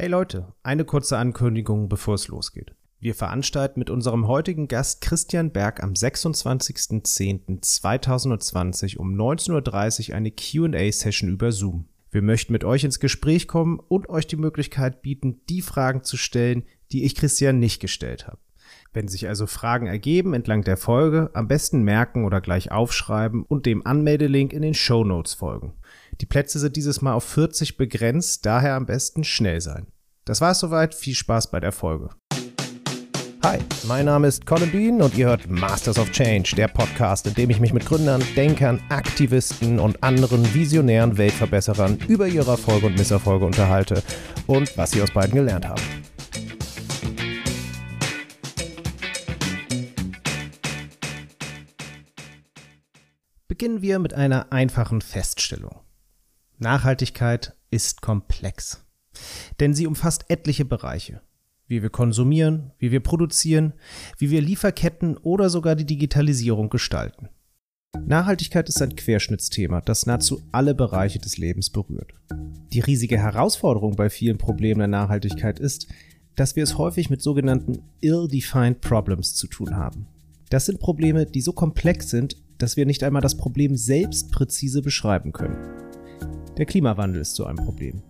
Hey Leute, eine kurze Ankündigung, bevor es losgeht. Wir veranstalten mit unserem heutigen Gast Christian Berg am 26.10.2020 um 19.30 Uhr eine QA-Session über Zoom. Wir möchten mit euch ins Gespräch kommen und euch die Möglichkeit bieten, die Fragen zu stellen, die ich Christian nicht gestellt habe. Wenn sich also Fragen ergeben entlang der Folge, am besten merken oder gleich aufschreiben und dem Anmeldelink in den Show Notes folgen. Die Plätze sind dieses Mal auf 40 begrenzt, daher am besten schnell sein. Das war's soweit, viel Spaß bei der Folge. Hi, mein Name ist Colin Bean und ihr hört Masters of Change, der Podcast, in dem ich mich mit Gründern, Denkern, Aktivisten und anderen visionären Weltverbesserern über ihre Erfolge und Misserfolge unterhalte und was sie aus beiden gelernt haben. Beginnen wir mit einer einfachen Feststellung. Nachhaltigkeit ist komplex. Denn sie umfasst etliche Bereiche. Wie wir konsumieren, wie wir produzieren, wie wir Lieferketten oder sogar die Digitalisierung gestalten. Nachhaltigkeit ist ein Querschnittsthema, das nahezu alle Bereiche des Lebens berührt. Die riesige Herausforderung bei vielen Problemen der Nachhaltigkeit ist, dass wir es häufig mit sogenannten ill-defined problems zu tun haben. Das sind Probleme, die so komplex sind, dass wir nicht einmal das Problem selbst präzise beschreiben können. Der Klimawandel ist so ein Problem.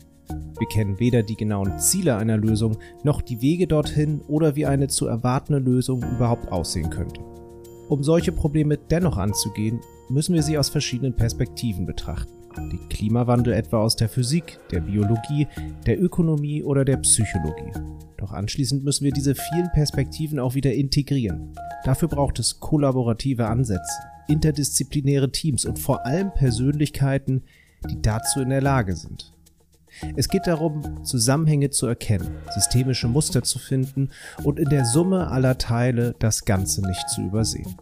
Wir kennen weder die genauen Ziele einer Lösung noch die Wege dorthin oder wie eine zu erwartende Lösung überhaupt aussehen könnte. Um solche Probleme dennoch anzugehen, müssen wir sie aus verschiedenen Perspektiven betrachten. Den Klimawandel etwa aus der Physik, der Biologie, der Ökonomie oder der Psychologie. Doch anschließend müssen wir diese vielen Perspektiven auch wieder integrieren. Dafür braucht es kollaborative Ansätze, interdisziplinäre Teams und vor allem Persönlichkeiten, die dazu in der Lage sind. Es geht darum, Zusammenhänge zu erkennen, systemische Muster zu finden und in der Summe aller Teile das Ganze nicht zu übersehen.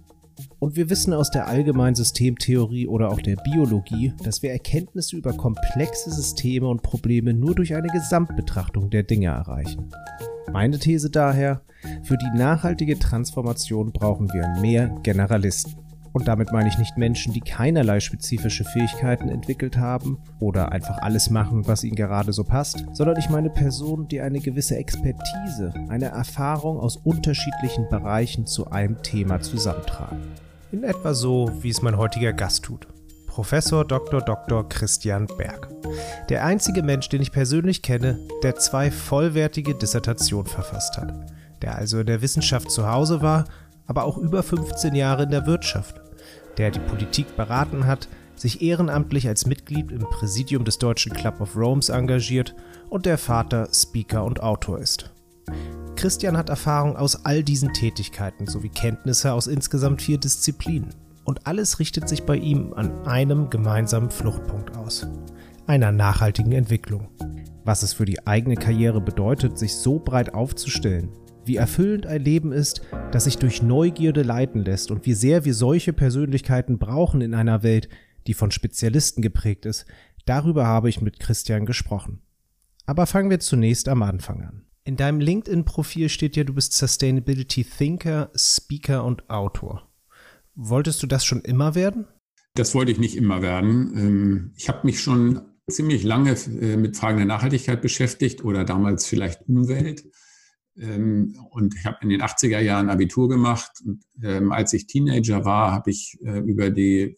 Und wir wissen aus der allgemeinen Systemtheorie oder auch der Biologie, dass wir Erkenntnisse über komplexe Systeme und Probleme nur durch eine Gesamtbetrachtung der Dinge erreichen. Meine These daher, für die nachhaltige Transformation brauchen wir mehr Generalisten. Und damit meine ich nicht Menschen, die keinerlei spezifische Fähigkeiten entwickelt haben oder einfach alles machen, was ihnen gerade so passt, sondern ich meine Personen, die eine gewisse Expertise, eine Erfahrung aus unterschiedlichen Bereichen zu einem Thema zusammentragen. In etwa so, wie es mein heutiger Gast tut. Professor Dr. Dr. Christian Berg. Der einzige Mensch, den ich persönlich kenne, der zwei vollwertige Dissertationen verfasst hat. Der also in der Wissenschaft zu Hause war, aber auch über 15 Jahre in der Wirtschaft der die Politik beraten hat, sich ehrenamtlich als Mitglied im Präsidium des Deutschen Club of Rome's engagiert und der Vater Speaker und Autor ist. Christian hat Erfahrung aus all diesen Tätigkeiten sowie Kenntnisse aus insgesamt vier Disziplinen. Und alles richtet sich bei ihm an einem gemeinsamen Fluchtpunkt aus. Einer nachhaltigen Entwicklung. Was es für die eigene Karriere bedeutet, sich so breit aufzustellen, wie erfüllend ein Leben ist, das sich durch Neugierde leiten lässt und wie sehr wir solche Persönlichkeiten brauchen in einer Welt, die von Spezialisten geprägt ist, darüber habe ich mit Christian gesprochen. Aber fangen wir zunächst am Anfang an. In deinem LinkedIn-Profil steht ja, du bist Sustainability Thinker, Speaker und Autor. Wolltest du das schon immer werden? Das wollte ich nicht immer werden. Ähm, ich habe mich schon ziemlich lange äh, mit Fragen der Nachhaltigkeit beschäftigt oder damals vielleicht Umwelt. Ähm, und ich habe in den 80er Jahren Abitur gemacht. Und, ähm, als ich Teenager war, habe ich äh, über die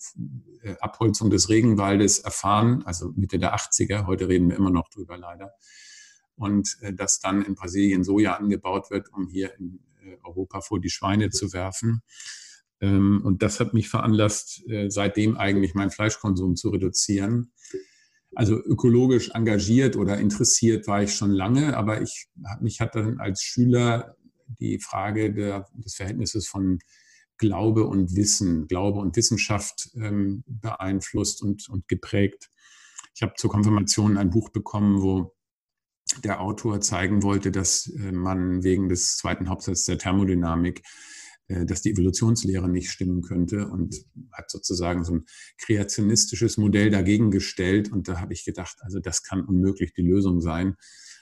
äh, Abholzung des Regenwaldes erfahren, also Mitte der 80er. Heute reden wir immer noch drüber leider. Und äh, dass dann in Brasilien Soja angebaut wird, um hier in Europa vor die Schweine zu werfen. Ähm, und das hat mich veranlasst, seitdem eigentlich meinen Fleischkonsum zu reduzieren. Also ökologisch engagiert oder interessiert war ich schon lange, aber ich, mich hat dann als Schüler die Frage der, des Verhältnisses von Glaube und Wissen, Glaube und Wissenschaft ähm, beeinflusst und, und geprägt. Ich habe zur Konfirmation ein Buch bekommen, wo der Autor zeigen wollte, dass äh, man wegen des zweiten Hauptsatzes der Thermodynamik dass die Evolutionslehre nicht stimmen könnte und hat sozusagen so ein kreationistisches Modell dagegen gestellt. Und da habe ich gedacht, also das kann unmöglich die Lösung sein.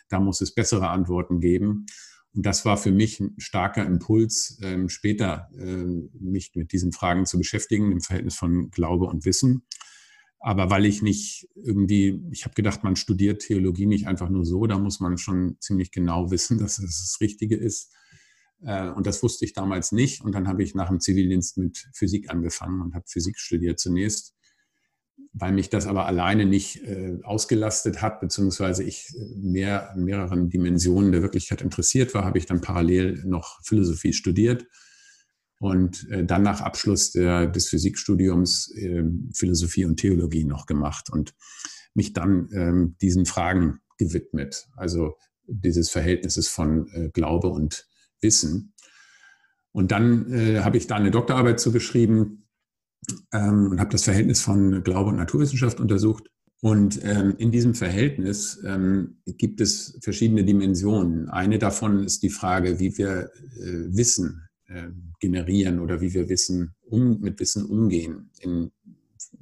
Da muss es bessere Antworten geben. Und das war für mich ein starker Impuls, ähm, später äh, mich mit diesen Fragen zu beschäftigen, im Verhältnis von Glaube und Wissen. Aber weil ich nicht irgendwie, ich habe gedacht, man studiert Theologie nicht einfach nur so, da muss man schon ziemlich genau wissen, dass es das Richtige ist. Äh, und das wusste ich damals nicht. Und dann habe ich nach dem Zivildienst mit Physik angefangen und habe Physik studiert zunächst. Weil mich das aber alleine nicht äh, ausgelastet hat, beziehungsweise ich äh, mehr an mehreren Dimensionen der Wirklichkeit interessiert war, habe ich dann parallel noch Philosophie studiert und dann nach Abschluss der, des Physikstudiums Philosophie und Theologie noch gemacht und mich dann ähm, diesen Fragen gewidmet. Also dieses Verhältnisses von Glaube und Wissen. Und dann äh, habe ich da eine Doktorarbeit zugeschrieben ähm, und habe das Verhältnis von Glaube und Naturwissenschaft untersucht. Und ähm, in diesem Verhältnis ähm, gibt es verschiedene Dimensionen. Eine davon ist die Frage, wie wir äh, Wissen äh, generieren oder wie wir Wissen um, mit Wissen umgehen in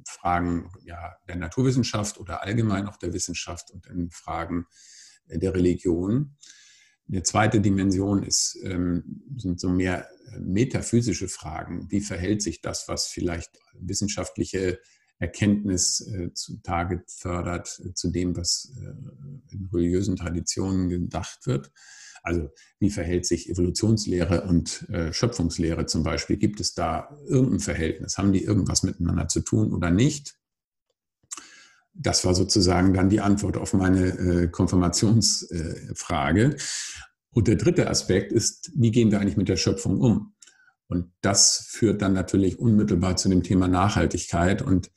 Fragen ja, der Naturwissenschaft oder allgemein auch der Wissenschaft und in Fragen äh, der Religion. Eine zweite Dimension ist, ähm, sind so mehr äh, metaphysische Fragen. Wie verhält sich das, was vielleicht wissenschaftliche Erkenntnis äh, zutage fördert, äh, zu dem, was in religiösen Traditionen gedacht wird? Also wie verhält sich Evolutionslehre und Schöpfungslehre zum Beispiel? Gibt es da irgendein Verhältnis? Haben die irgendwas miteinander zu tun oder nicht? Das war sozusagen dann die Antwort auf meine äh, Konfirmationsfrage. Äh, und der dritte Aspekt ist, wie gehen wir eigentlich mit der Schöpfung um? Und das führt dann natürlich unmittelbar zu dem Thema Nachhaltigkeit. Und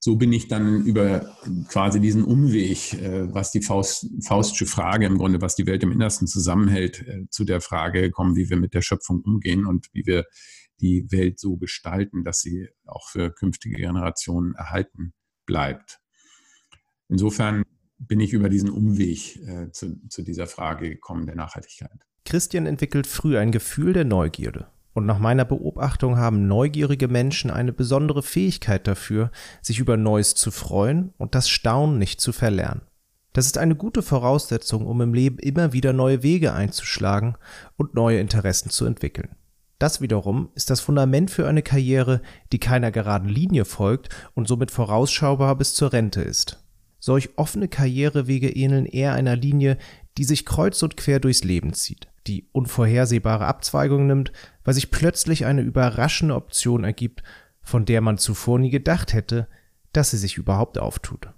so bin ich dann über quasi diesen Umweg, äh, was die Faust, Faustsche Frage im Grunde, was die Welt im Innersten zusammenhält, äh, zu der Frage gekommen, wie wir mit der Schöpfung umgehen und wie wir die Welt so gestalten, dass sie auch für künftige Generationen erhalten bleibt. Insofern bin ich über diesen Umweg äh, zu, zu dieser Frage gekommen der Nachhaltigkeit. Christian entwickelt früh ein Gefühl der Neugierde. Und nach meiner Beobachtung haben neugierige Menschen eine besondere Fähigkeit dafür, sich über Neues zu freuen und das Staunen nicht zu verlernen. Das ist eine gute Voraussetzung, um im Leben immer wieder neue Wege einzuschlagen und neue Interessen zu entwickeln. Das wiederum ist das Fundament für eine Karriere, die keiner geraden Linie folgt und somit vorausschaubar bis zur Rente ist. Solch offene Karrierewege ähneln eher einer Linie, die sich kreuz und quer durchs Leben zieht, die unvorhersehbare Abzweigungen nimmt, weil sich plötzlich eine überraschende Option ergibt, von der man zuvor nie gedacht hätte, dass sie sich überhaupt auftut.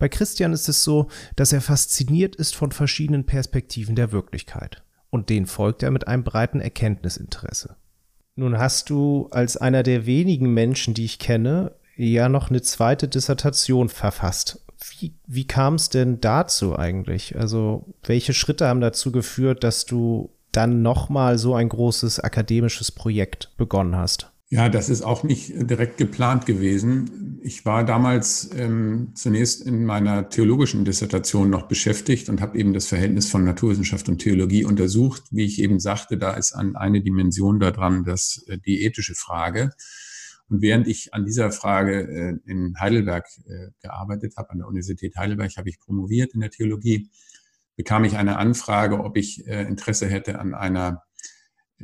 Bei Christian ist es so, dass er fasziniert ist von verschiedenen Perspektiven der Wirklichkeit. Und denen folgt er mit einem breiten Erkenntnisinteresse. Nun hast du als einer der wenigen Menschen, die ich kenne, ja noch eine zweite Dissertation verfasst. Wie, wie kam es denn dazu eigentlich? Also, welche Schritte haben dazu geführt, dass du dann nochmal so ein großes akademisches Projekt begonnen hast? Ja, das ist auch nicht direkt geplant gewesen. Ich war damals ähm, zunächst in meiner theologischen Dissertation noch beschäftigt und habe eben das Verhältnis von Naturwissenschaft und Theologie untersucht. Wie ich eben sagte, da ist an eine Dimension daran, dass äh, die ethische Frage. Und während ich an dieser Frage äh, in Heidelberg äh, gearbeitet habe, an der Universität Heidelberg, habe ich promoviert in der Theologie, bekam ich eine Anfrage, ob ich äh, Interesse hätte an einer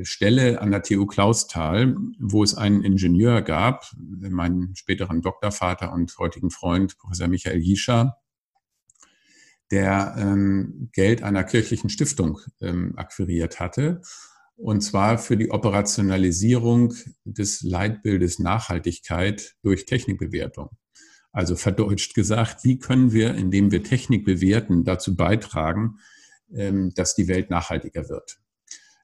Stelle an der TU Clausthal, wo es einen Ingenieur gab, meinen späteren Doktorvater und heutigen Freund, Professor Michael Jischer, der ähm, Geld einer kirchlichen Stiftung ähm, akquiriert hatte und zwar für die Operationalisierung des Leitbildes Nachhaltigkeit durch Technikbewertung. Also verdeutscht gesagt, wie können wir, indem wir Technik bewerten, dazu beitragen, ähm, dass die Welt nachhaltiger wird.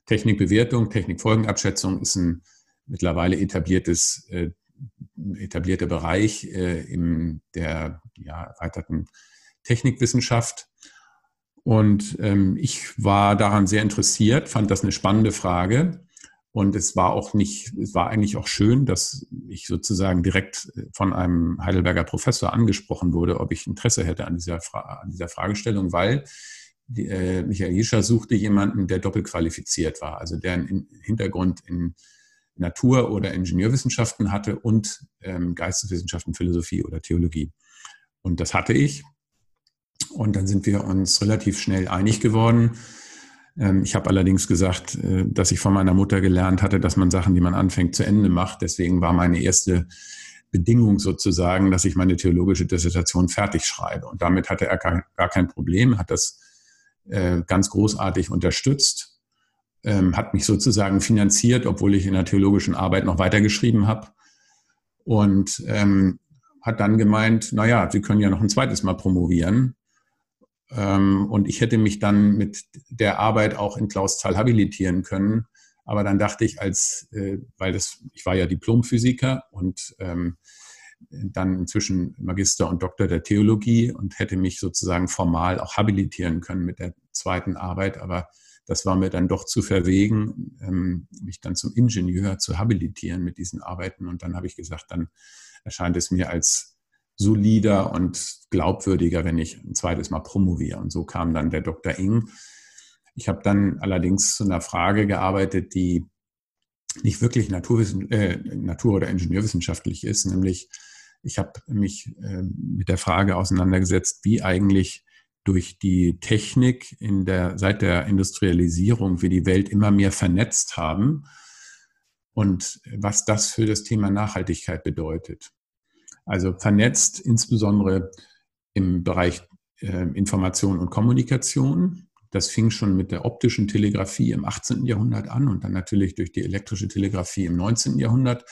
Technikbewertung, Technikfolgenabschätzung ist ein mittlerweile etabliertes, äh, etablierter Bereich äh, in der ja, erweiterten Technikwissenschaft. Und ähm, ich war daran sehr interessiert, fand das eine spannende Frage. Und es war auch nicht, es war eigentlich auch schön, dass ich sozusagen direkt von einem Heidelberger Professor angesprochen wurde, ob ich Interesse hätte an dieser, Fra an dieser Fragestellung, weil äh, Michael Jischer suchte jemanden, der doppelt qualifiziert war, also der einen Hintergrund in Natur- oder Ingenieurwissenschaften hatte und ähm, Geisteswissenschaften, Philosophie oder Theologie. Und das hatte ich. Und dann sind wir uns relativ schnell einig geworden. Ähm, ich habe allerdings gesagt, äh, dass ich von meiner Mutter gelernt hatte, dass man Sachen, die man anfängt, zu Ende macht. Deswegen war meine erste Bedingung sozusagen, dass ich meine theologische Dissertation fertig schreibe. Und damit hatte er gar, kein Problem, hat das äh, ganz großartig unterstützt, ähm, hat mich sozusagen finanziert, obwohl ich in der theologischen Arbeit noch weitergeschrieben habe. Und ähm, hat dann gemeint, naja, Sie können ja noch ein zweites Mal promovieren. Ähm, und ich hätte mich dann mit der Arbeit auch in Clausthal habilitieren können. Aber dann dachte ich, als, äh, weil das, ich war ja Diplomphysiker und ähm, dann inzwischen Magister und Doktor der Theologie und hätte mich sozusagen formal auch habilitieren können mit der zweiten Arbeit. Aber das war mir dann doch zu verwegen, ähm, mich dann zum Ingenieur zu habilitieren mit diesen Arbeiten. Und dann habe ich gesagt, dann erscheint es mir als solider und glaubwürdiger, wenn ich ein zweites Mal promoviere. Und so kam dann der Dr. Ing. Ich habe dann allerdings zu einer Frage gearbeitet, die nicht wirklich Naturwissen, äh, Natur- oder Ingenieurwissenschaftlich ist, nämlich ich habe mich äh, mit der Frage auseinandergesetzt, wie eigentlich durch die Technik in der, seit der Industrialisierung wir die Welt immer mehr vernetzt haben und was das für das Thema Nachhaltigkeit bedeutet. Also vernetzt insbesondere im Bereich äh, Information und Kommunikation. Das fing schon mit der optischen Telegrafie im 18. Jahrhundert an und dann natürlich durch die elektrische Telegrafie im 19. Jahrhundert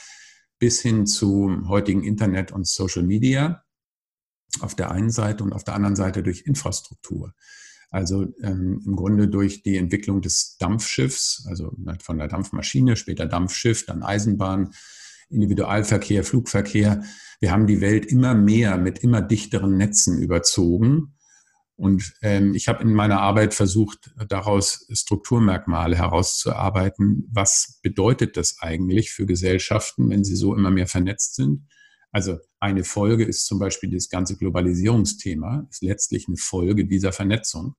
bis hin zu heutigen Internet und Social Media auf der einen Seite und auf der anderen Seite durch Infrastruktur. Also ähm, im Grunde durch die Entwicklung des Dampfschiffs, also von der Dampfmaschine, später Dampfschiff, dann Eisenbahn, Individualverkehr, Flugverkehr. Wir haben die Welt immer mehr mit immer dichteren Netzen überzogen. Und ähm, ich habe in meiner Arbeit versucht, daraus Strukturmerkmale herauszuarbeiten. Was bedeutet das eigentlich für Gesellschaften, wenn sie so immer mehr vernetzt sind? Also eine Folge ist zum Beispiel das ganze Globalisierungsthema, ist letztlich eine Folge dieser Vernetzung.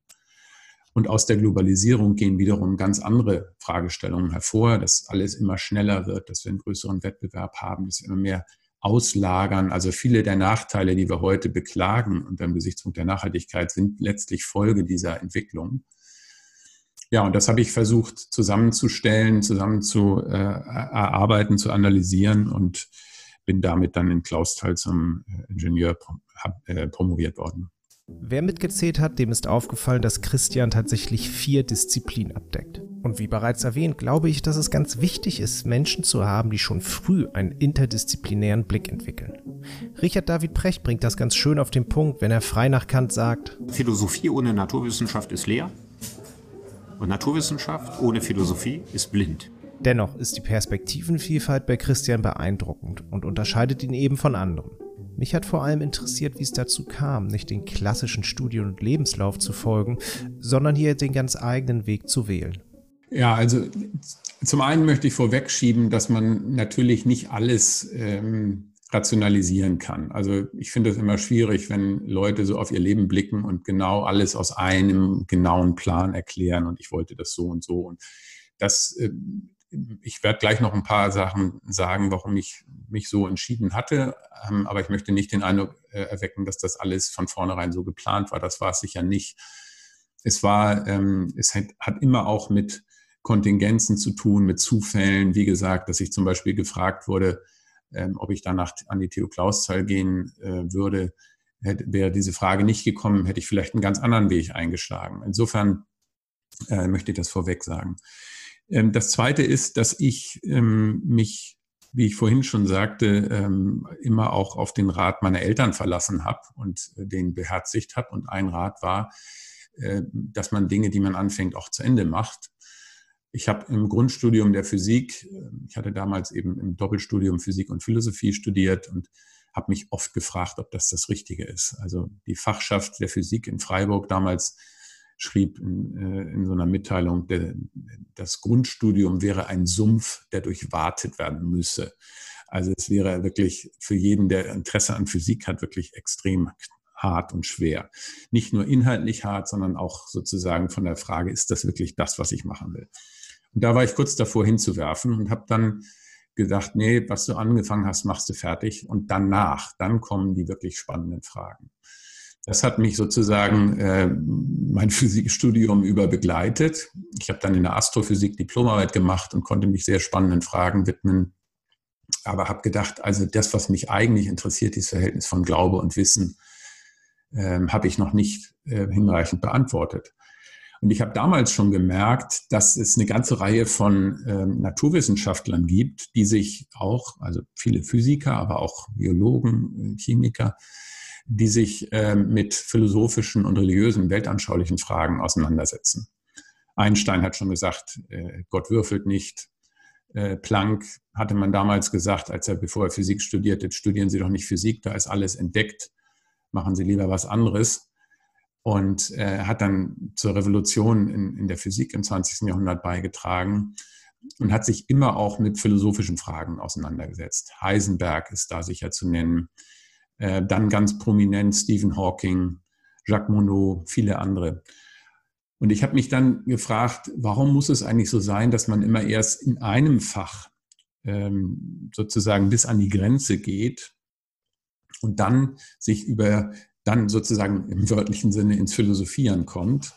Und aus der Globalisierung gehen wiederum ganz andere Fragestellungen hervor, dass alles immer schneller wird, dass wir einen größeren Wettbewerb haben, dass wir immer mehr auslagern. Also viele der Nachteile, die wir heute beklagen unter dem Gesichtspunkt der Nachhaltigkeit, sind letztlich Folge dieser Entwicklung. Ja, und das habe ich versucht zusammenzustellen, zusammen zu äh, erarbeiten, zu analysieren und bin damit dann in Clausthal zum äh, Ingenieur äh, promoviert worden. Wer mitgezählt hat, dem ist aufgefallen, dass Christian tatsächlich vier Disziplinen abdeckt. Und wie bereits erwähnt, glaube ich, dass es ganz wichtig ist, Menschen zu haben, die schon früh einen interdisziplinären Blick entwickeln. Richard David Precht bringt das ganz schön auf den Punkt, wenn er frei nach Kant sagt: Philosophie ohne Naturwissenschaft ist leer und Naturwissenschaft ohne Philosophie ist blind. Dennoch ist die Perspektivenvielfalt bei Christian beeindruckend und unterscheidet ihn eben von anderen. Mich hat vor allem interessiert, wie es dazu kam, nicht den klassischen Studien- und Lebenslauf zu folgen, sondern hier den ganz eigenen Weg zu wählen. Ja, also zum einen möchte ich vorwegschieben, dass man natürlich nicht alles ähm, rationalisieren kann. Also ich finde es immer schwierig, wenn Leute so auf ihr Leben blicken und genau alles aus einem genauen Plan erklären und ich wollte das so und so. Und das äh, ich werde gleich noch ein paar Sachen sagen, warum ich mich so entschieden hatte. Ähm, aber ich möchte nicht den Eindruck äh, erwecken, dass das alles von vornherein so geplant war. Das war es sicher nicht. Es war, ähm, es hat, immer auch mit Kontingenzen zu tun, mit Zufällen. Wie gesagt, dass ich zum Beispiel gefragt wurde, ähm, ob ich danach an die Theo Klaus-Zahl gehen äh, würde. wäre diese Frage nicht gekommen, hätte ich vielleicht einen ganz anderen Weg eingeschlagen. Insofern äh, möchte ich das vorweg sagen. Ähm, das Zweite ist, dass ich ähm, mich, wie ich vorhin schon sagte, ähm, immer auch auf den Rat meiner Eltern verlassen habe und äh, den beherzigt habe. Und ein Rat war, äh, dass man Dinge, die man anfängt, auch zu Ende macht. Ich habe im Grundstudium der Physik, äh, ich hatte damals eben im Doppelstudium Physik und Philosophie studiert und habe mich oft gefragt, ob das das Richtige ist. Also die Fachschaft der Physik in Freiburg damals schrieb in, äh, in so einer Mitteilung, der, das Grundstudium wäre ein Sumpf, der durchwartet werden müsse. Also es wäre wirklich für jeden, der Interesse an Physik hat, wirklich extrem hart und schwer. Nicht nur inhaltlich hart, sondern auch sozusagen von der Frage, ist das wirklich das, was ich machen will? Und da war ich kurz davor hinzuwerfen und habe dann gedacht, nee, was du angefangen hast, machst du fertig. Und danach, dann kommen die wirklich spannenden Fragen. Das hat mich sozusagen äh, mein Physikstudium über begleitet. Ich habe dann in der Astrophysik Diplomarbeit gemacht und konnte mich sehr spannenden Fragen widmen. aber habe gedacht, also das, was mich eigentlich interessiert, dieses Verhältnis von Glaube und Wissen, ähm, habe ich noch nicht äh, hinreichend beantwortet. Und ich habe damals schon gemerkt, dass es eine ganze Reihe von ähm, Naturwissenschaftlern gibt, die sich auch, also viele Physiker, aber auch Biologen, äh, Chemiker, die sich äh, mit philosophischen und religiösen, weltanschaulichen Fragen auseinandersetzen. Einstein hat schon gesagt, äh, Gott würfelt nicht. Äh, Planck hatte man damals gesagt, als er, bevor er Physik studierte, studieren Sie doch nicht Physik, da ist alles entdeckt, machen Sie lieber was anderes und äh, hat dann zur Revolution in, in der Physik im 20. Jahrhundert beigetragen und hat sich immer auch mit philosophischen Fragen auseinandergesetzt. Heisenberg ist da sicher zu nennen. Äh, dann ganz prominent Stephen Hawking, Jacques Monod, viele andere. Und ich habe mich dann gefragt, warum muss es eigentlich so sein, dass man immer erst in einem Fach ähm, sozusagen bis an die Grenze geht und dann sich über dann sozusagen im wörtlichen Sinne ins Philosophieren kommt.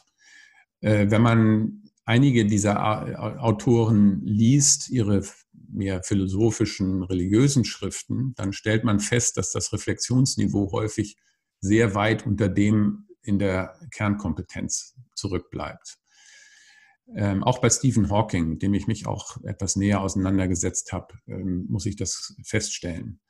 Äh, wenn man einige dieser Autoren liest, ihre mehr philosophischen, religiösen Schriften, dann stellt man fest, dass das Reflexionsniveau häufig sehr weit unter dem in der Kernkompetenz zurückbleibt. Ähm, auch bei Stephen Hawking, dem ich mich auch etwas näher auseinandergesetzt habe, ähm, muss ich das feststellen.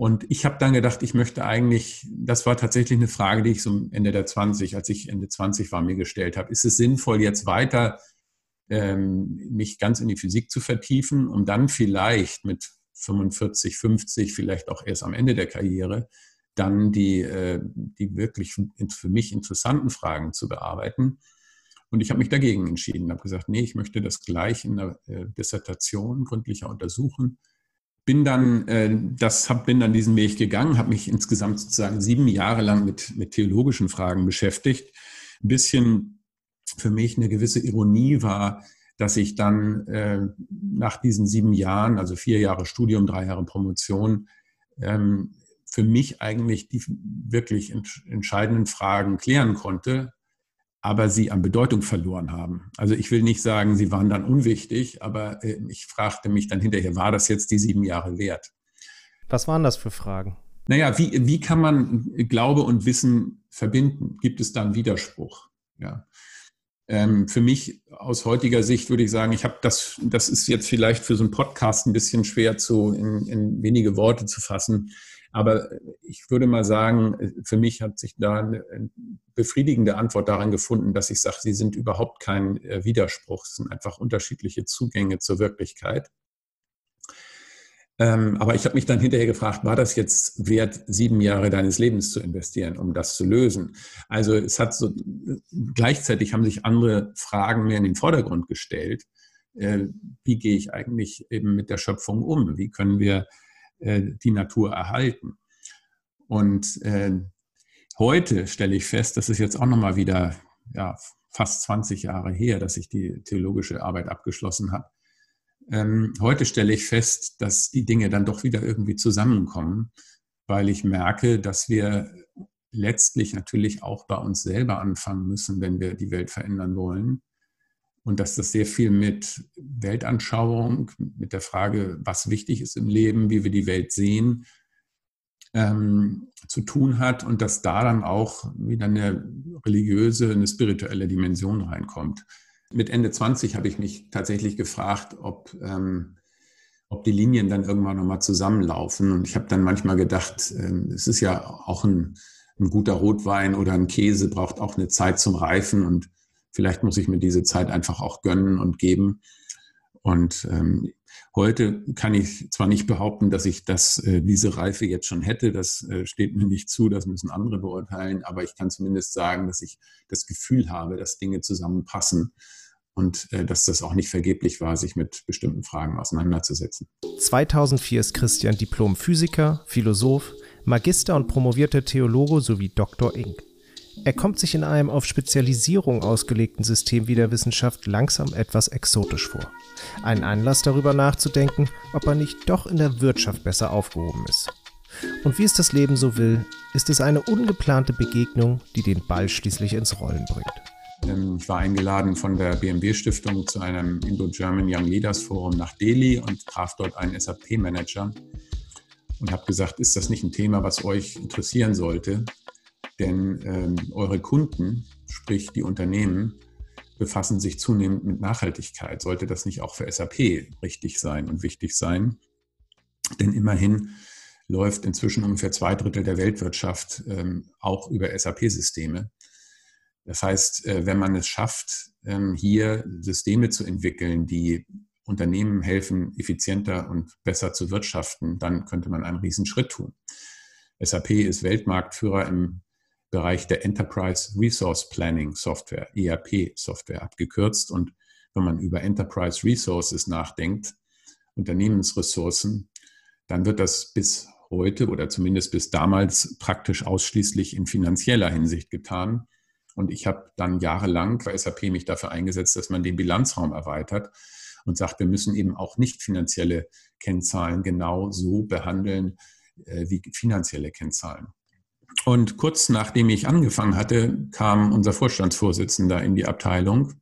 Und ich habe dann gedacht, ich möchte eigentlich, das war tatsächlich eine Frage, die ich so Ende der 20, als ich Ende 20 war, mir gestellt habe. Ist es sinnvoll, jetzt weiter ähm, mich ganz in die Physik zu vertiefen, um dann vielleicht mit 45, 50, vielleicht auch erst am Ende der Karriere, dann die, äh, die wirklich für mich interessanten Fragen zu bearbeiten? Und ich habe mich dagegen entschieden, habe gesagt, nee, ich möchte das gleich in der äh, Dissertation gründlicher untersuchen bin dann, äh, das hab, bin dann diesen Weg gegangen, habe mich insgesamt sozusagen sieben Jahre lang mit, mit theologischen Fragen beschäftigt. Ein bisschen für mich eine gewisse Ironie war, dass ich dann äh, nach diesen sieben Jahren, also vier Jahre Studium, drei Jahre Promotion, ähm, für mich eigentlich die wirklich entscheidenden Fragen klären konnte, aber sie an Bedeutung verloren haben. Also ich will nicht sagen, sie waren dann unwichtig, aber äh, ich fragte mich dann hinterher, war das jetzt die sieben Jahre wert? Was waren das für Fragen? Naja, wie, wie kann man Glaube und Wissen verbinden? Gibt es da einen Widerspruch? Ja. Ähm, für mich aus heutiger Sicht würde ich sagen, ich habe das, das ist jetzt vielleicht für so einen Podcast ein bisschen schwer zu, in, in wenige Worte zu fassen. Aber ich würde mal sagen, für mich hat sich da eine befriedigende Antwort daran gefunden, dass ich sage, sie sind überhaupt kein äh, Widerspruch, es sind einfach unterschiedliche Zugänge zur Wirklichkeit. Ähm, aber ich habe mich dann hinterher gefragt, war das jetzt wert, sieben Jahre deines Lebens zu investieren, um das zu lösen? Also es hat so, gleichzeitig haben sich andere Fragen mehr in den Vordergrund gestellt. Äh, wie gehe ich eigentlich eben mit der Schöpfung um? Wie können wir äh, die Natur erhalten. Und äh, heute stelle ich fest, das ist jetzt auch nochmal wieder ja, fast 20 Jahre her, dass ich die theologische Arbeit abgeschlossen habe. Ähm, heute stelle ich fest, dass die Dinge dann doch wieder irgendwie zusammenkommen, weil ich merke, dass wir letztlich natürlich auch bei uns selber anfangen müssen, wenn wir die Welt verändern wollen und dass das sehr viel mit Weltanschauung, mit der Frage, was wichtig ist im Leben, wie wir die Welt sehen, ähm, zu tun hat und dass da dann auch wieder eine religiöse, eine spirituelle Dimension reinkommt. Mit Ende 20 habe ich mich tatsächlich gefragt, ob, ähm, ob die Linien dann irgendwann nochmal zusammenlaufen. Und ich habe dann manchmal gedacht, ähm, es ist ja auch ein, ein guter Rotwein oder ein Käse, braucht auch eine Zeit zum Reifen und Vielleicht muss ich mir diese Zeit einfach auch gönnen und geben. Und ähm, heute kann ich zwar nicht behaupten, dass ich das, äh, diese Reife jetzt schon hätte, das äh, steht mir nicht zu, das müssen andere beurteilen, aber ich kann zumindest sagen, dass ich das Gefühl habe, dass Dinge zusammenpassen und äh, dass das auch nicht vergeblich war, sich mit bestimmten Fragen auseinanderzusetzen. 2004 ist Christian Diplom-Physiker, Philosoph, Magister und promovierter Theologe sowie Dr. Ing. Er kommt sich in einem auf Spezialisierung ausgelegten System wie der Wissenschaft langsam etwas exotisch vor. Ein Anlass darüber nachzudenken, ob er nicht doch in der Wirtschaft besser aufgehoben ist. Und wie es das Leben so will, ist es eine ungeplante Begegnung, die den Ball schließlich ins Rollen bringt. Ähm, ich war eingeladen von der BMW Stiftung zu einem Indo-German Young Leaders Forum nach Delhi und traf dort einen SAP-Manager und habe gesagt, ist das nicht ein Thema, was euch interessieren sollte? Denn ähm, eure Kunden, sprich die Unternehmen, befassen sich zunehmend mit Nachhaltigkeit. Sollte das nicht auch für SAP richtig sein und wichtig sein? Denn immerhin läuft inzwischen ungefähr zwei Drittel der Weltwirtschaft ähm, auch über SAP-Systeme. Das heißt, äh, wenn man es schafft, ähm, hier Systeme zu entwickeln, die Unternehmen helfen, effizienter und besser zu wirtschaften, dann könnte man einen Riesenschritt tun. SAP ist Weltmarktführer im Bereich der Enterprise Resource Planning Software, ERP Software abgekürzt. Und wenn man über Enterprise Resources nachdenkt, Unternehmensressourcen, dann wird das bis heute oder zumindest bis damals praktisch ausschließlich in finanzieller Hinsicht getan. Und ich habe dann jahrelang bei SAP mich dafür eingesetzt, dass man den Bilanzraum erweitert und sagt, wir müssen eben auch nicht finanzielle Kennzahlen genau so behandeln äh, wie finanzielle Kennzahlen. Und kurz nachdem ich angefangen hatte, kam unser Vorstandsvorsitzender in die Abteilung.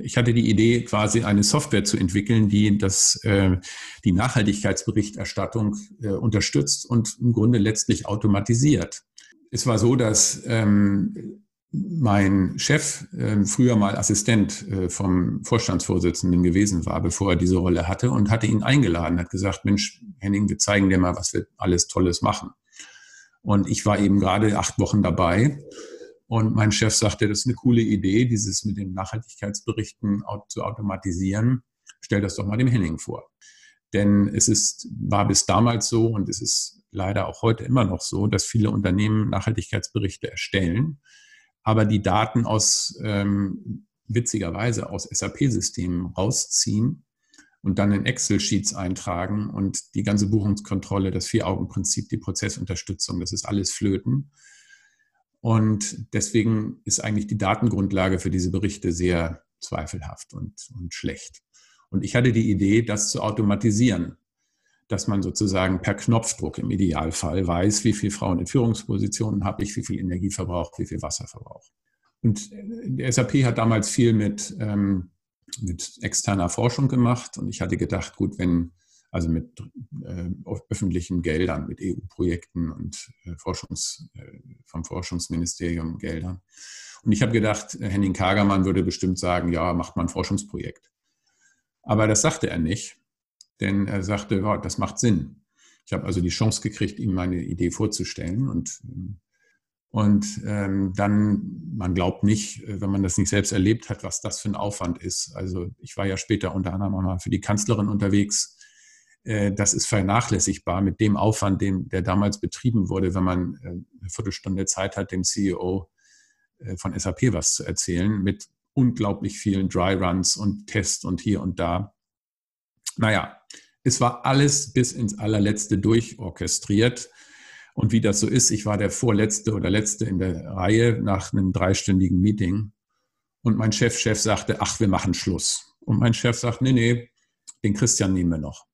Ich hatte die Idee, quasi eine Software zu entwickeln, die das, äh, die Nachhaltigkeitsberichterstattung äh, unterstützt und im Grunde letztlich automatisiert. Es war so, dass ähm, mein Chef äh, früher mal Assistent äh, vom Vorstandsvorsitzenden gewesen war, bevor er diese Rolle hatte und hatte ihn eingeladen, hat gesagt, Mensch, Henning, wir zeigen dir mal, was wir alles Tolles machen. Und ich war eben gerade acht Wochen dabei. Und mein Chef sagte, das ist eine coole Idee, dieses mit den Nachhaltigkeitsberichten zu automatisieren. Stell das doch mal dem Henning vor. Denn es ist, war bis damals so und es ist leider auch heute immer noch so, dass viele Unternehmen Nachhaltigkeitsberichte erstellen, aber die Daten aus, ähm, witzigerweise aus SAP-Systemen rausziehen und dann in Excel-Sheets eintragen und die ganze Buchungskontrolle, das Vier-Augen-Prinzip, die Prozessunterstützung, das ist alles flöten. Und deswegen ist eigentlich die Datengrundlage für diese Berichte sehr zweifelhaft und, und schlecht. Und ich hatte die Idee, das zu automatisieren, dass man sozusagen per Knopfdruck im Idealfall weiß, wie viele Frauen in Führungspositionen habe ich, wie viel Energieverbrauch, wie viel Wasserverbrauch. Und der SAP hat damals viel mit ähm, mit externer Forschung gemacht und ich hatte gedacht, gut, wenn, also mit äh, öffentlichen Geldern, mit EU-Projekten und äh, Forschungs, äh, vom Forschungsministerium Geldern. Und ich habe gedacht, Henning Kagermann würde bestimmt sagen, ja, macht mal ein Forschungsprojekt. Aber das sagte er nicht, denn er sagte, ja, das macht Sinn. Ich habe also die Chance gekriegt, ihm meine Idee vorzustellen und ähm, und ähm, dann, man glaubt nicht, äh, wenn man das nicht selbst erlebt hat, was das für ein Aufwand ist. Also ich war ja später unter anderem mal für die Kanzlerin unterwegs. Äh, das ist vernachlässigbar mit dem Aufwand, den, der damals betrieben wurde, wenn man äh, eine Viertelstunde Zeit hat, dem CEO äh, von SAP was zu erzählen, mit unglaublich vielen Dry Runs und Tests und hier und da. Naja, es war alles bis ins allerletzte durchorchestriert. Und wie das so ist, ich war der Vorletzte oder Letzte in der Reihe nach einem dreistündigen Meeting. Und mein Chef, Chef sagte, ach, wir machen Schluss. Und mein Chef sagt, nee, nee, den Christian nehmen wir noch.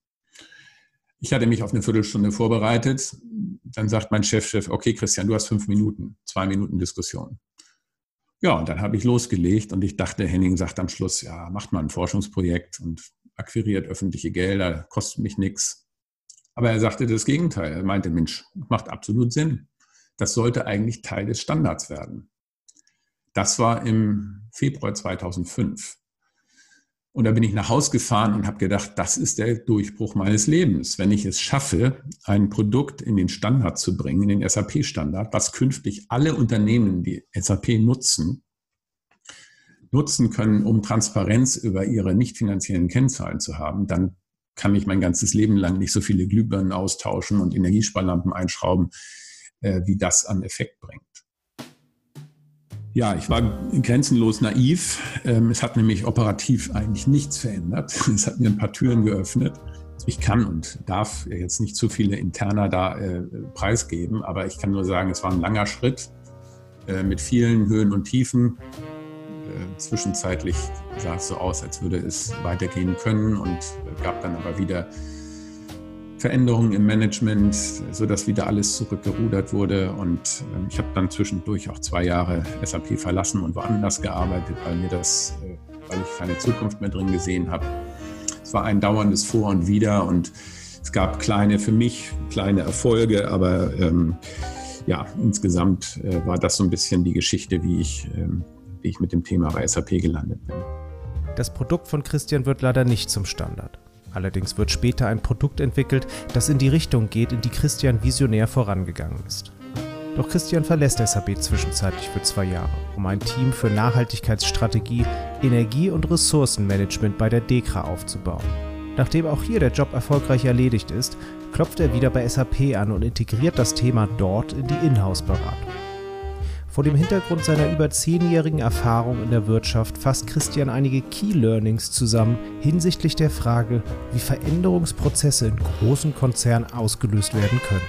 Ich hatte mich auf eine Viertelstunde vorbereitet. Dann sagt mein Chef, Chef, okay, Christian, du hast fünf Minuten, zwei Minuten Diskussion. Ja, und dann habe ich losgelegt und ich dachte, Henning sagt am Schluss, ja, macht mal ein Forschungsprojekt und akquiriert öffentliche Gelder, kostet mich nichts. Aber er sagte das Gegenteil. Er meinte, Mensch, macht absolut Sinn. Das sollte eigentlich Teil des Standards werden. Das war im Februar 2005. Und da bin ich nach Hause gefahren und habe gedacht, das ist der Durchbruch meines Lebens. Wenn ich es schaffe, ein Produkt in den Standard zu bringen, in den SAP-Standard, was künftig alle Unternehmen, die SAP nutzen, nutzen können, um Transparenz über ihre nicht finanziellen Kennzahlen zu haben, dann kann ich mein ganzes Leben lang nicht so viele Glühbirnen austauschen und Energiesparlampen einschrauben, äh, wie das an Effekt bringt. Ja, ich war grenzenlos naiv. Ähm, es hat nämlich operativ eigentlich nichts verändert. Es hat mir ein paar Türen geöffnet. Ich kann und darf jetzt nicht zu viele Interner da äh, preisgeben, aber ich kann nur sagen, es war ein langer Schritt äh, mit vielen Höhen und Tiefen. Äh, zwischenzeitlich sah es so aus, als würde es weitergehen können und gab dann aber wieder Veränderungen im Management, sodass wieder alles zurückgerudert wurde. Und ähm, ich habe dann zwischendurch auch zwei Jahre SAP verlassen und woanders gearbeitet, weil mir das, äh, weil ich keine Zukunft mehr drin gesehen habe. Es war ein dauerndes Vor und Wider und es gab kleine, für mich kleine Erfolge, aber ähm, ja, insgesamt äh, war das so ein bisschen die Geschichte, wie ich, ähm, wie ich mit dem Thema bei SAP gelandet bin. Das Produkt von Christian wird leider nicht zum Standard. Allerdings wird später ein Produkt entwickelt, das in die Richtung geht, in die Christian visionär vorangegangen ist. Doch Christian verlässt SAP zwischenzeitlich für zwei Jahre, um ein Team für Nachhaltigkeitsstrategie, Energie- und Ressourcenmanagement bei der DEKRA aufzubauen. Nachdem auch hier der Job erfolgreich erledigt ist, klopft er wieder bei SAP an und integriert das Thema dort in die Inhouse-Beratung. Vor dem Hintergrund seiner über zehnjährigen Erfahrung in der Wirtschaft fasst Christian einige Key Learnings zusammen hinsichtlich der Frage, wie Veränderungsprozesse in großen Konzernen ausgelöst werden können.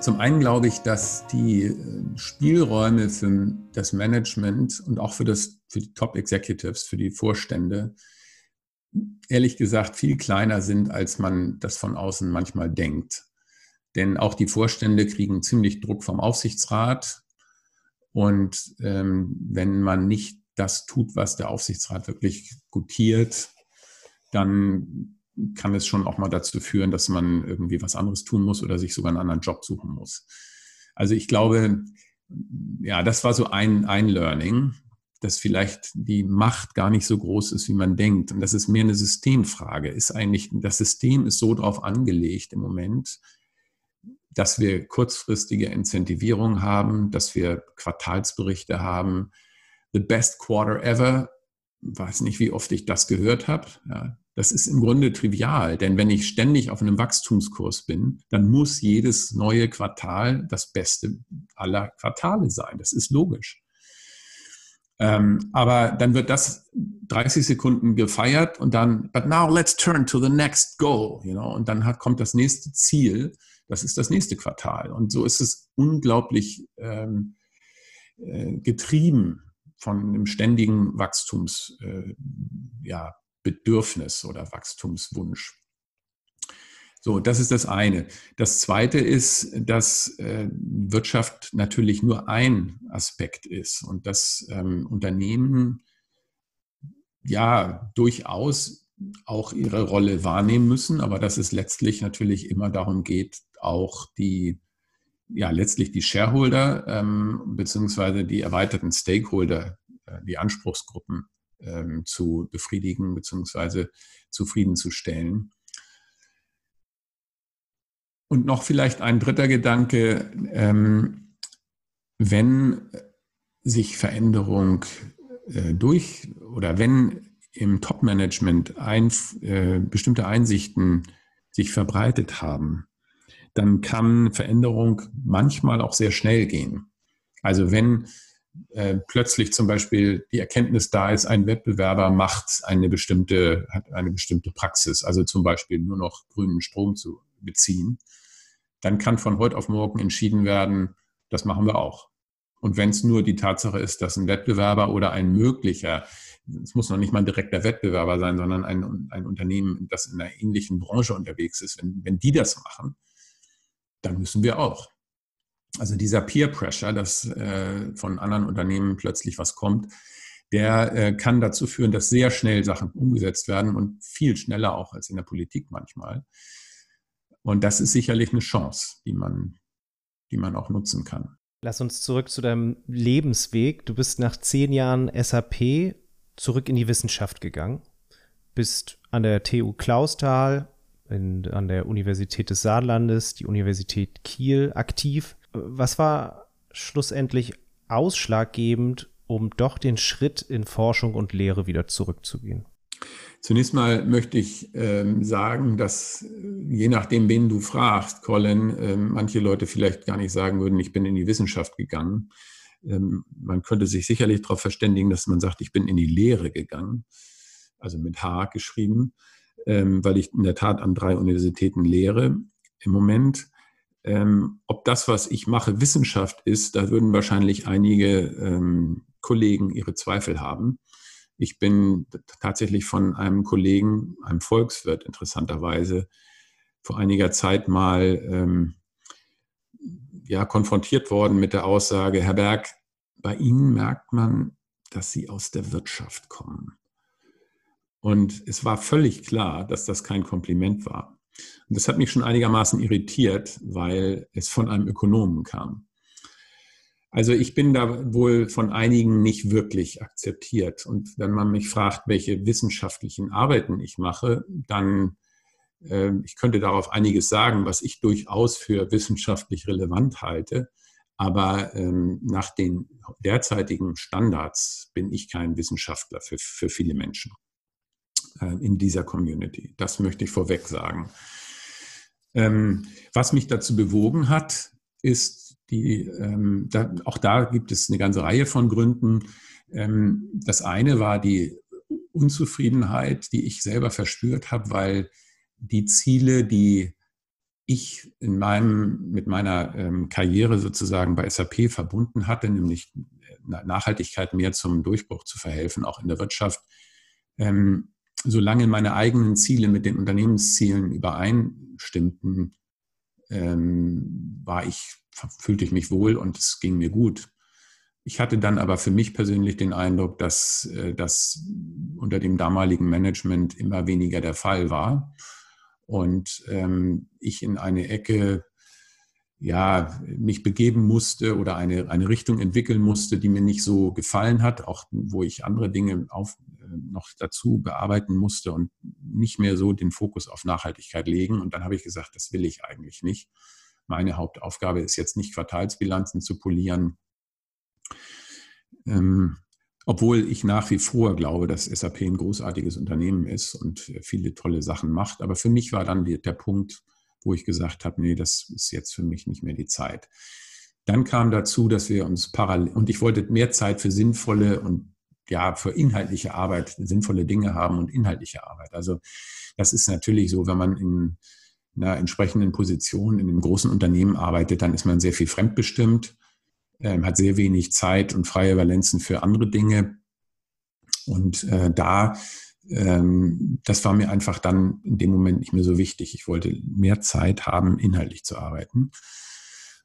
Zum einen glaube ich, dass die äh, Spielräume für das Management und auch für, das, für die Top Executives, für die Vorstände, ehrlich gesagt viel kleiner sind, als man das von außen manchmal denkt. Denn auch die Vorstände kriegen ziemlich Druck vom Aufsichtsrat. Und ähm, wenn man nicht das tut, was der Aufsichtsrat wirklich gutiert, dann kann es schon auch mal dazu führen, dass man irgendwie was anderes tun muss oder sich sogar einen anderen Job suchen muss. Also ich glaube, ja, das war so ein, ein Learning, dass vielleicht die Macht gar nicht so groß ist, wie man denkt. Und das ist mehr eine Systemfrage. Ist eigentlich, das System ist so drauf angelegt im Moment, dass wir kurzfristige Incentivierung haben, dass wir Quartalsberichte haben. The best quarter ever. Weiß nicht, wie oft ich das gehört habe. Ja, das ist im Grunde trivial, denn wenn ich ständig auf einem Wachstumskurs bin, dann muss jedes neue Quartal das beste aller Quartale sein. Das ist logisch. Ähm, aber dann wird das 30 Sekunden gefeiert und dann, but now let's turn to the next goal, you know, und dann hat, kommt das nächste Ziel das ist das nächste Quartal. Und so ist es unglaublich ähm, äh, getrieben von einem ständigen Wachstumsbedürfnis äh, ja, oder Wachstumswunsch. So, das ist das eine. Das zweite ist, dass äh, Wirtschaft natürlich nur ein Aspekt ist und dass ähm, Unternehmen ja durchaus auch ihre Rolle wahrnehmen müssen, aber dass es letztlich natürlich immer darum geht, auch die, ja, letztlich die Shareholder ähm, beziehungsweise die erweiterten Stakeholder, äh, die Anspruchsgruppen ähm, zu befriedigen beziehungsweise zufriedenzustellen. Und noch vielleicht ein dritter Gedanke, ähm, wenn sich Veränderung äh, durch oder wenn im Top-Management ein, äh, bestimmte Einsichten sich verbreitet haben, dann kann Veränderung manchmal auch sehr schnell gehen. Also wenn äh, plötzlich zum Beispiel die Erkenntnis da ist, ein Wettbewerber macht eine bestimmte, hat eine bestimmte Praxis, also zum Beispiel nur noch grünen Strom zu beziehen, dann kann von heute auf morgen entschieden werden, das machen wir auch. Und wenn es nur die Tatsache ist, dass ein Wettbewerber oder ein möglicher, es muss noch nicht mal ein direkter Wettbewerber sein, sondern ein, ein Unternehmen, das in einer ähnlichen Branche unterwegs ist, wenn, wenn die das machen, dann müssen wir auch. Also dieser Peer Pressure, dass äh, von anderen Unternehmen plötzlich was kommt, der äh, kann dazu führen, dass sehr schnell Sachen umgesetzt werden und viel schneller auch als in der Politik manchmal. Und das ist sicherlich eine Chance, die man, die man auch nutzen kann. Lass uns zurück zu deinem Lebensweg. Du bist nach zehn Jahren SAP zurück in die Wissenschaft gegangen, bist an der TU Clausthal in, an der Universität des Saarlandes, die Universität Kiel aktiv. Was war schlussendlich ausschlaggebend, um doch den Schritt in Forschung und Lehre wieder zurückzugehen? Zunächst mal möchte ich ähm, sagen, dass äh, je nachdem, wen du fragst, Colin, äh, manche Leute vielleicht gar nicht sagen würden, ich bin in die Wissenschaft gegangen. Ähm, man könnte sich sicherlich darauf verständigen, dass man sagt, ich bin in die Lehre gegangen, also mit H geschrieben ähm, weil ich in der Tat an drei Universitäten lehre im Moment. Ähm, ob das, was ich mache, Wissenschaft ist, da würden wahrscheinlich einige Kollegen ihre Zweifel haben. Ich bin tatsächlich von einem Kollegen, einem Volkswirt interessanterweise, vor einiger Zeit mal ja, konfrontiert worden mit der Aussage, Herr Berg, bei Ihnen merkt man, dass Sie aus der Wirtschaft kommen. Und es war völlig klar, dass das kein Kompliment war. Und das hat mich schon einigermaßen irritiert, weil es von einem Ökonomen kam. Also ich bin da wohl von einigen nicht wirklich akzeptiert. Und wenn man mich fragt, welche wissenschaftlichen Arbeiten ich mache, dann ich könnte darauf einiges sagen, was ich durchaus für wissenschaftlich relevant halte. Aber ähm, nach den derzeitigen Standards bin ich kein Wissenschaftler für, für viele Menschen äh, in dieser Community. Das möchte ich vorweg sagen. Ähm, was mich dazu bewogen hat, ist die, ähm, auch da gibt es eine ganze Reihe von Gründen. Ähm, das eine war die Unzufriedenheit, die ich selber verspürt habe, weil die Ziele, die ich in meinem, mit meiner ähm, Karriere sozusagen bei SAP verbunden hatte, nämlich Nachhaltigkeit mehr zum Durchbruch zu verhelfen, auch in der Wirtschaft, ähm, solange meine eigenen Ziele mit den Unternehmenszielen übereinstimmten, ähm, war ich, fühlte ich mich wohl und es ging mir gut. Ich hatte dann aber für mich persönlich den Eindruck, dass äh, das unter dem damaligen Management immer weniger der Fall war und ähm, ich in eine Ecke ja, mich begeben musste oder eine, eine Richtung entwickeln musste, die mir nicht so gefallen hat, auch wo ich andere Dinge auf, äh, noch dazu bearbeiten musste und nicht mehr so den Fokus auf Nachhaltigkeit legen. Und dann habe ich gesagt, das will ich eigentlich nicht. Meine Hauptaufgabe ist jetzt nicht Quartalsbilanzen zu polieren, ähm, obwohl ich nach wie vor glaube, dass SAP ein großartiges Unternehmen ist und viele tolle Sachen macht. Aber für mich war dann der Punkt, wo ich gesagt habe, nee, das ist jetzt für mich nicht mehr die Zeit. Dann kam dazu, dass wir uns parallel, und ich wollte mehr Zeit für sinnvolle und ja, für inhaltliche Arbeit, sinnvolle Dinge haben und inhaltliche Arbeit. Also das ist natürlich so, wenn man in einer entsprechenden Position in einem großen Unternehmen arbeitet, dann ist man sehr viel fremdbestimmt, äh, hat sehr wenig Zeit und freie Valenzen für andere Dinge. Und äh, da ähm, das war mir einfach dann in dem Moment nicht mehr so wichtig. Ich wollte mehr Zeit haben, inhaltlich zu arbeiten.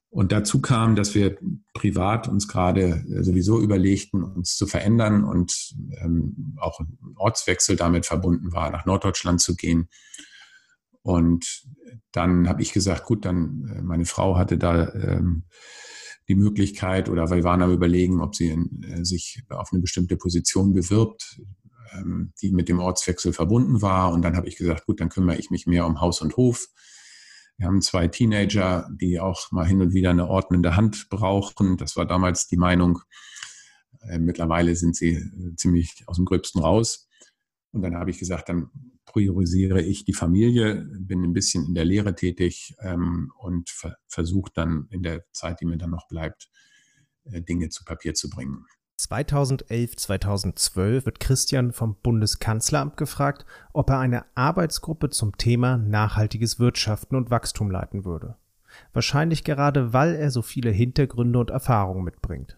Und dazu kam, dass wir privat uns gerade äh, sowieso überlegten, uns zu verändern und ähm, auch ein Ortswechsel damit verbunden war, nach Norddeutschland zu gehen. Und dann habe ich gesagt, gut, dann äh, meine Frau hatte da ähm, die Möglichkeit oder wir waren am überlegen, ob sie in, äh, sich auf eine bestimmte Position bewirbt. Ähm, die mit dem Ortswechsel verbunden war. Und dann habe ich gesagt, gut, dann kümmere ich mich mehr um Haus und Hof. Wir haben zwei Teenager, die auch mal hin und wieder eine ordnende Hand brauchen. Das war damals die Meinung. Äh, mittlerweile sind sie äh, ziemlich aus dem Gröbsten raus. Und dann habe ich gesagt, dann priorisiere ich die Familie, bin ein bisschen in der Lehre tätig ähm, und versuche dann in der Zeit, die mir dann noch bleibt, Dinge zu Papier zu bringen. 2011, 2012 wird Christian vom Bundeskanzleramt gefragt, ob er eine Arbeitsgruppe zum Thema nachhaltiges Wirtschaften und Wachstum leiten würde. Wahrscheinlich gerade, weil er so viele Hintergründe und Erfahrungen mitbringt.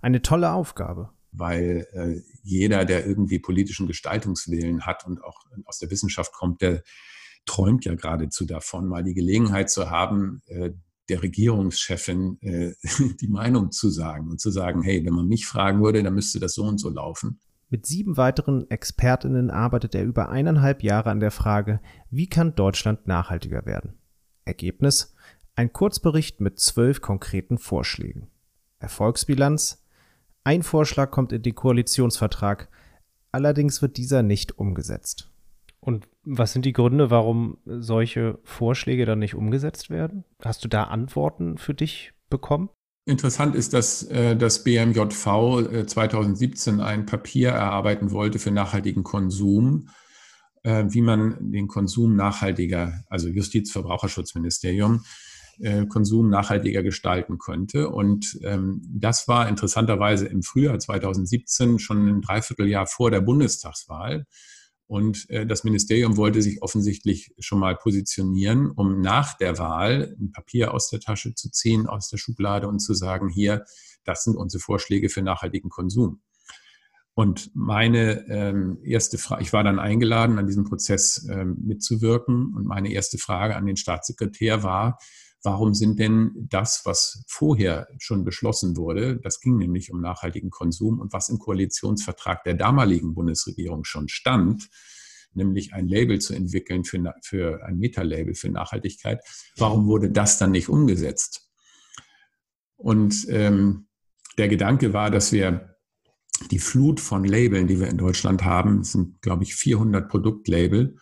Eine tolle Aufgabe. Weil äh, jeder, der irgendwie politischen Gestaltungswillen hat und auch aus der Wissenschaft kommt, der träumt ja geradezu davon, mal die Gelegenheit zu haben, äh, der Regierungschefin äh, die Meinung zu sagen und zu sagen, hey, wenn man mich fragen würde, dann müsste das so und so laufen. Mit sieben weiteren Expertinnen arbeitet er über eineinhalb Jahre an der Frage, wie kann Deutschland nachhaltiger werden? Ergebnis? Ein Kurzbericht mit zwölf konkreten Vorschlägen. Erfolgsbilanz? Ein Vorschlag kommt in den Koalitionsvertrag, allerdings wird dieser nicht umgesetzt. Und was sind die Gründe, warum solche Vorschläge dann nicht umgesetzt werden? Hast du da Antworten für dich bekommen? Interessant ist, dass äh, das BMJV 2017 äh, ein Papier erarbeiten wollte für nachhaltigen Konsum, äh, wie man den Konsum nachhaltiger, also Justizverbraucherschutzministerium, Konsum nachhaltiger gestalten könnte. Und ähm, das war interessanterweise im Frühjahr 2017 schon ein Dreivierteljahr vor der Bundestagswahl. Und äh, das Ministerium wollte sich offensichtlich schon mal positionieren, um nach der Wahl ein Papier aus der Tasche zu ziehen, aus der Schublade und zu sagen, hier, das sind unsere Vorschläge für nachhaltigen Konsum. Und meine ähm, erste Frage, ich war dann eingeladen, an diesem Prozess ähm, mitzuwirken. Und meine erste Frage an den Staatssekretär war, warum sind denn das, was vorher schon beschlossen wurde, das ging nämlich um nachhaltigen Konsum und was im Koalitionsvertrag der damaligen Bundesregierung schon stand, nämlich ein Label zu entwickeln für, für ein Meta-Label für Nachhaltigkeit, warum wurde das dann nicht umgesetzt? Und ähm, der Gedanke war, dass wir die Flut von Labeln, die wir in Deutschland haben, sind, glaube ich, 400 Produktlabel,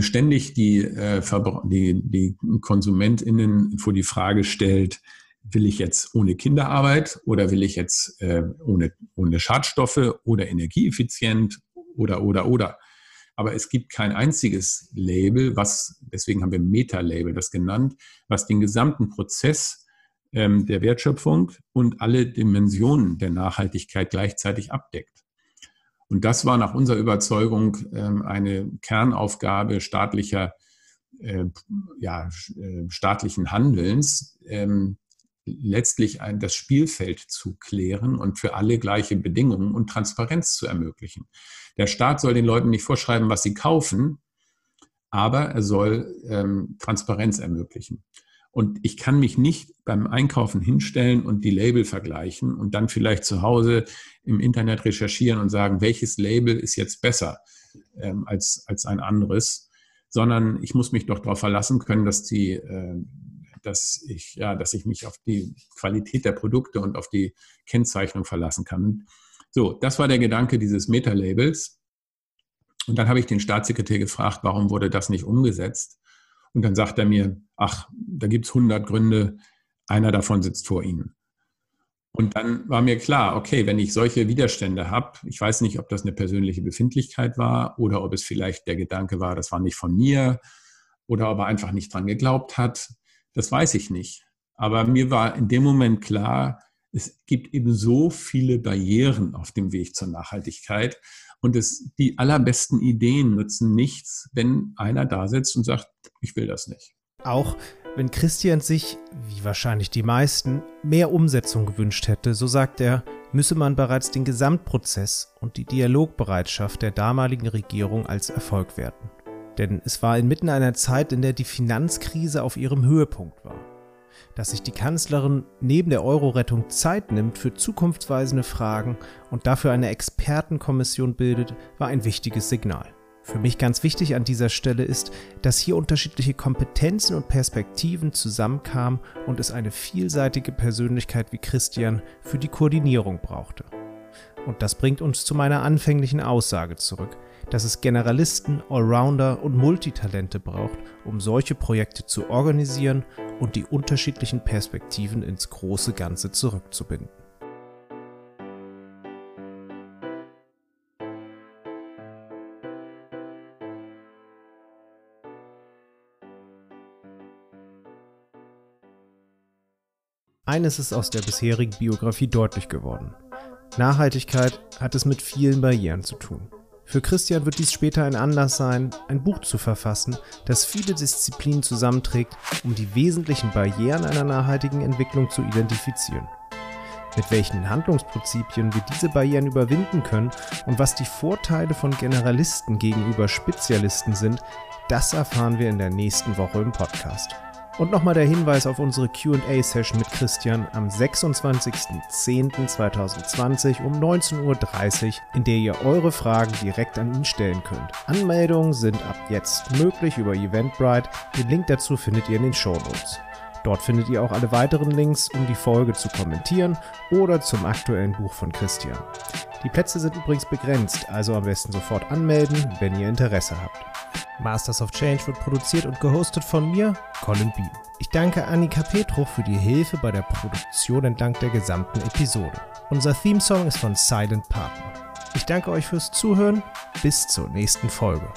ständig die, äh, die, die KonsumentInnen vor die Frage stellt, will ich jetzt ohne Kinderarbeit oder will ich jetzt äh, ohne, ohne Schadstoffe oder energieeffizient oder, oder, oder. Aber es gibt kein einziges Label, was, deswegen haben wir Meta-Label das genannt, was den gesamten Prozess ähm, der Wertschöpfung und alle Dimensionen der Nachhaltigkeit gleichzeitig abdeckt. Und das war nach unserer Überzeugung ähm, eine Kernaufgabe staatlicher, äh, ja, äh, staatlichen Handelns, ähm, letztlich das Spielfeld zu klären und für alle gleiche Bedingungen und Transparenz zu ermöglichen. Der Staat soll den Leuten nicht vorschreiben, was sie kaufen, aber er soll ähm, Transparenz ermöglichen. Und ich kann mich nicht beim Einkaufen hinstellen und die Label vergleichen und dann vielleicht zu Hause im Internet recherchieren und sagen, welches Label ist jetzt besser ähm, als, als ein anderes, sondern ich muss mich doch darauf verlassen können, dass die, äh, dass ich, ja, dass ich mich auf die Qualität der Produkte und auf die Kennzeichnung verlassen kann. So, das war der Gedanke dieses Meta-Labels. Und dann habe ich den Staatssekretär gefragt, warum wurde das nicht umgesetzt? Und dann sagt er mir, ach, da gibt es 100 Gründe, einer davon sitzt vor Ihnen. Und dann war mir klar, okay, wenn ich solche Widerstände habe, ich weiß nicht, ob das eine persönliche Befindlichkeit war oder ob es vielleicht der Gedanke war, das war nicht von mir oder ob er einfach nicht dran geglaubt hat, das weiß ich nicht. Aber mir war in dem Moment klar, es gibt eben so viele Barrieren auf dem Weg zur Nachhaltigkeit und es, die allerbesten Ideen nutzen nichts, wenn einer da sitzt und sagt, ich will das nicht. Auch wenn Christian sich, wie wahrscheinlich die meisten, mehr Umsetzung gewünscht hätte, so sagt er, müsse man bereits den Gesamtprozess und die Dialogbereitschaft der damaligen Regierung als Erfolg werten. Denn es war inmitten einer Zeit, in der die Finanzkrise auf ihrem Höhepunkt war. Dass sich die Kanzlerin neben der Euro-Rettung Zeit nimmt für zukunftsweisende Fragen und dafür eine Expertenkommission bildet, war ein wichtiges Signal. Für mich ganz wichtig an dieser Stelle ist, dass hier unterschiedliche Kompetenzen und Perspektiven zusammenkamen und es eine vielseitige Persönlichkeit wie Christian für die Koordinierung brauchte. Und das bringt uns zu meiner anfänglichen Aussage zurück, dass es Generalisten, Allrounder und Multitalente braucht, um solche Projekte zu organisieren und die unterschiedlichen Perspektiven ins große Ganze zurückzubinden. Eines ist aus der bisherigen Biografie deutlich geworden. Nachhaltigkeit hat es mit vielen Barrieren zu tun. Für Christian wird dies später ein Anlass sein, ein Buch zu verfassen, das viele Disziplinen zusammenträgt, um die wesentlichen Barrieren einer nachhaltigen Entwicklung zu identifizieren. Mit welchen Handlungsprinzipien wir diese Barrieren überwinden können und was die Vorteile von Generalisten gegenüber Spezialisten sind, das erfahren wir in der nächsten Woche im Podcast. Und nochmal der Hinweis auf unsere QA-Session mit Christian am 26.10.2020 um 19.30 Uhr, in der ihr eure Fragen direkt an ihn stellen könnt. Anmeldungen sind ab jetzt möglich über Eventbrite. Den Link dazu findet ihr in den Show Notes. Dort findet ihr auch alle weiteren Links, um die Folge zu kommentieren oder zum aktuellen Buch von Christian. Die Plätze sind übrigens begrenzt, also am besten sofort anmelden, wenn ihr Interesse habt. Masters of Change wird produziert und gehostet von mir, Colin Beam. Ich danke Annika Petruch für die Hilfe bei der Produktion entlang der gesamten Episode. Unser Theme-Song ist von Silent Partner. Ich danke euch fürs Zuhören. Bis zur nächsten Folge.